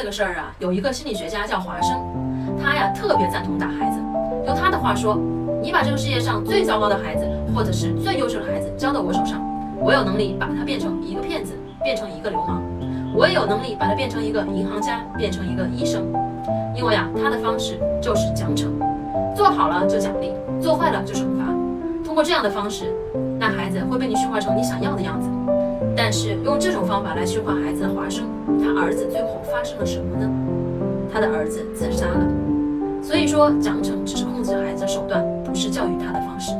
这个事儿啊，有一个心理学家叫华生，他呀特别赞同打孩子。用他的话说，你把这个世界上最糟糕的孩子，或者是最优秀的孩子交到我手上，我有能力把他变成一个骗子，变成一个流氓；我也有能力把他变成一个银行家，变成一个医生。因为啊，他的方式就是奖惩，做好了就奖励，做坏了就惩罚。通过这样的方式，那孩子会被你驯化成你想要的样子。但是用这种方法来驯化孩子的华生，他儿子最后发生了什么呢？他的儿子自杀了。所以说，奖惩只是控制孩子的手段，不是教育他的方式。